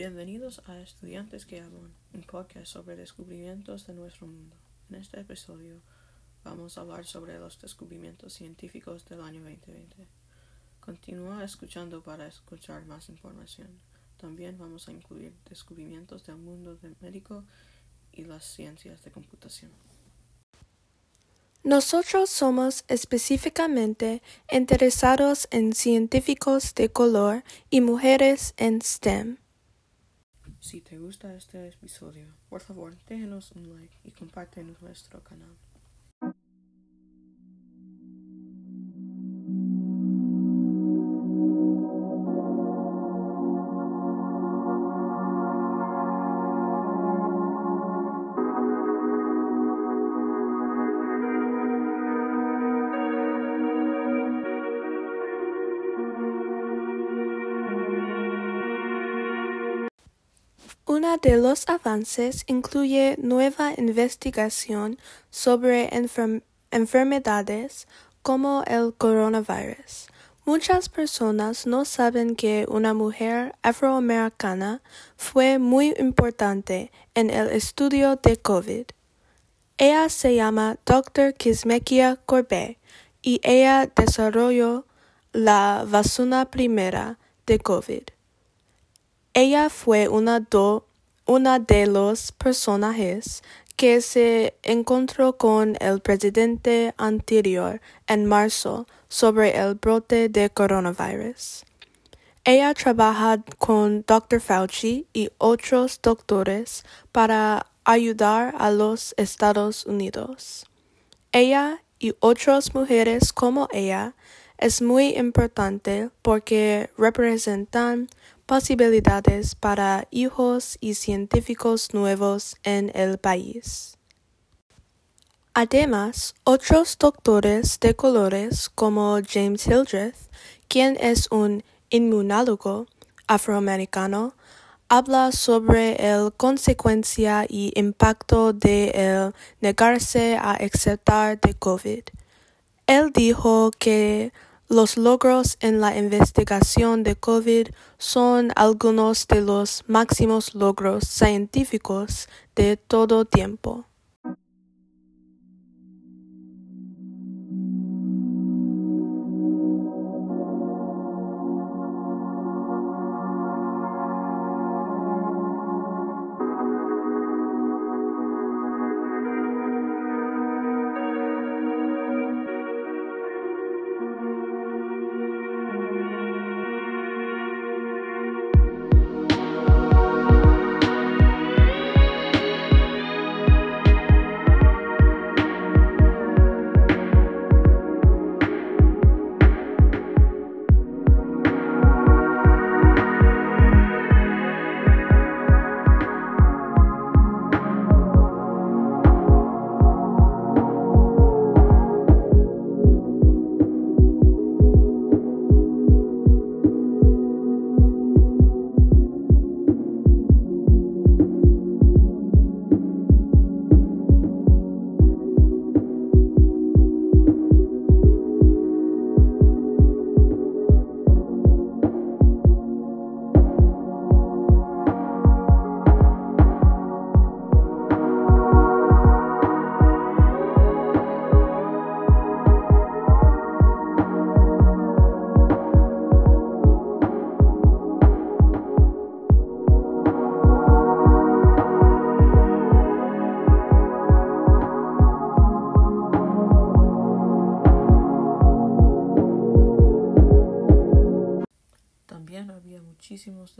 Bienvenidos a Estudiantes que Hablan, un podcast sobre descubrimientos de nuestro mundo. En este episodio vamos a hablar sobre los descubrimientos científicos del año 2020. Continúa escuchando para escuchar más información. También vamos a incluir descubrimientos del mundo del médico y las ciencias de computación. Nosotros somos específicamente interesados en científicos de color y mujeres en STEM. Si te gusta este episodio, por favor déjenos un like y comparte nuestro canal. Uno de los avances incluye nueva investigación sobre enfermedades como el coronavirus. Muchas personas no saben que una mujer afroamericana fue muy importante en el estudio de COVID. Ella se llama Dr. Kismekia Corbet y ella desarrolló la vacuna primera de COVID. Ella fue una, una de los personajes que se encontró con el presidente anterior en marzo sobre el brote de coronavirus. Ella trabaja con Dr. Fauci y otros doctores para ayudar a los Estados Unidos. Ella y otras mujeres como ella es muy importante porque representan posibilidades para hijos y científicos nuevos en el país. Además, otros doctores de colores como James Hildreth, quien es un inmunólogo afroamericano, habla sobre la consecuencia y impacto de el negarse a aceptar de COVID. Él dijo que los logros en la investigación de COVID son algunos de los máximos logros científicos de todo tiempo.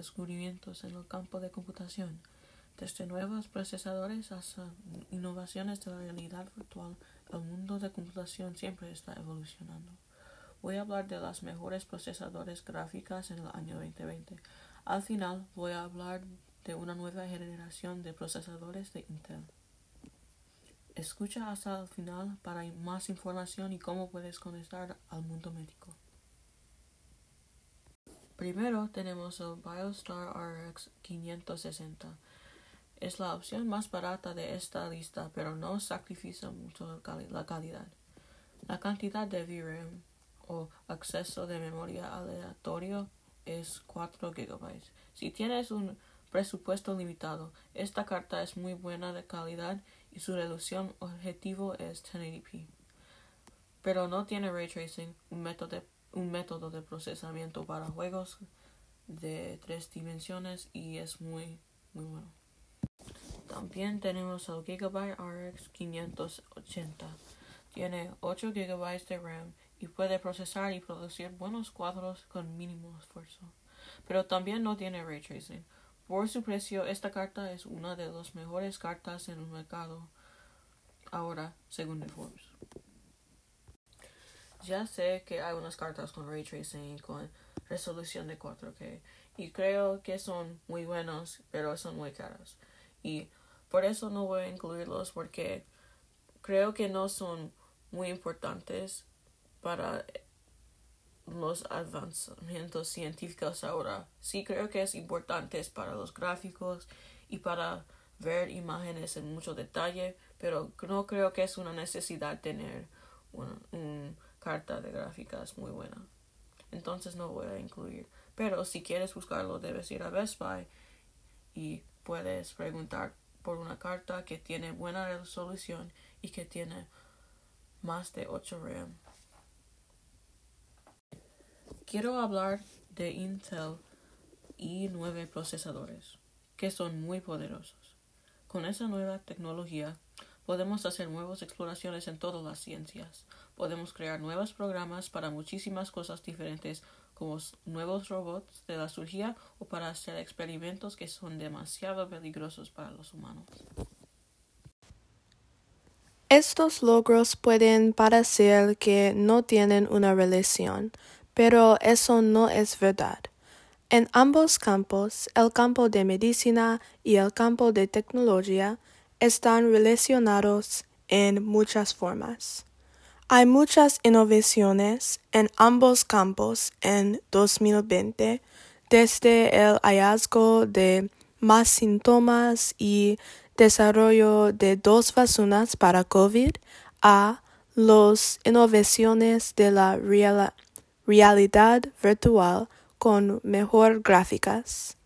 Descubrimientos en el campo de computación, desde nuevos procesadores hasta innovaciones de la realidad virtual. El mundo de computación siempre está evolucionando. Voy a hablar de las mejores procesadores gráficas en el año 2020. Al final voy a hablar de una nueva generación de procesadores de Intel. Escucha hasta el final para más información y cómo puedes conectar al mundo médico. Primero tenemos el BioStar RX 560. Es la opción más barata de esta lista, pero no sacrifica mucho la calidad. La cantidad de VRAM o acceso de memoria aleatorio es 4 GB. Si tienes un presupuesto limitado. Esta carta es muy buena de calidad y su resolución objetivo es 1080p. Pero no tiene ray tracing, un método un método de procesamiento para juegos de tres dimensiones y es muy muy bueno. También tenemos el Gigabyte RX 580. Tiene 8 GB de RAM y puede procesar y producir buenos cuadros con mínimo esfuerzo. Pero también no tiene ray tracing. Por su precio, esta carta es una de las mejores cartas en el mercado ahora, según Forbes. Ya sé que hay unas cartas con ray tracing con resolución de 4K y creo que son muy buenos, pero son muy caros. Y por eso no voy a incluirlos porque creo que no son muy importantes para los avanzamientos científicos ahora. Sí creo que es importante para los gráficos y para ver imágenes en mucho detalle, pero no creo que es una necesidad tener una, carta de gráficas muy buena. Entonces no voy a incluir. Pero si quieres buscarlo, debes ir a Best Buy y puedes preguntar por una carta que tiene buena resolución y que tiene más de 8 RAM. Quiero hablar de Intel i9 procesadores, que son muy poderosos. Con esa nueva tecnología podemos hacer nuevas exploraciones en todas las ciencias. Podemos crear nuevos programas para muchísimas cosas diferentes como nuevos robots de la cirugía o para hacer experimentos que son demasiado peligrosos para los humanos. Estos logros pueden parecer que no tienen una relación, pero eso no es verdad. En ambos campos, el campo de medicina y el campo de tecnología, están relacionados en muchas formas. Hay muchas innovaciones en ambos campos en 2020, desde el hallazgo de más síntomas y desarrollo de dos vacunas para COVID a las innovaciones de la realidad virtual con mejor gráficas.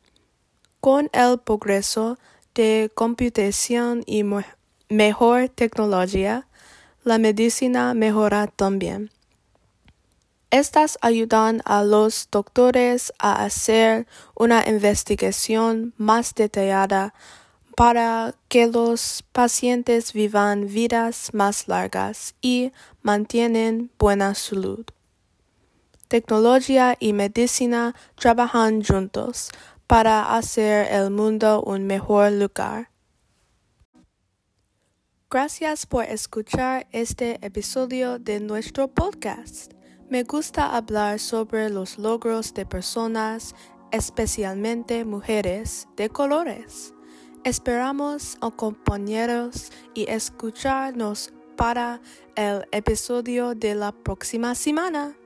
Con el progreso de computación y mejor tecnología, la medicina mejora también. Estas ayudan a los doctores a hacer una investigación más detallada para que los pacientes vivan vidas más largas y mantienen buena salud. Tecnología y medicina trabajan juntos para hacer el mundo un mejor lugar. Gracias por escuchar este episodio de nuestro podcast. Me gusta hablar sobre los logros de personas, especialmente mujeres de colores. Esperamos acompañaros y escucharnos para el episodio de la próxima semana.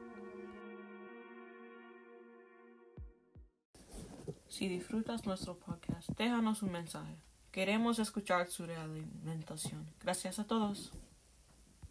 Si disfrutas nuestro podcast, déjanos un mensaje. Queremos escuchar su realimentación. Gracias a todos.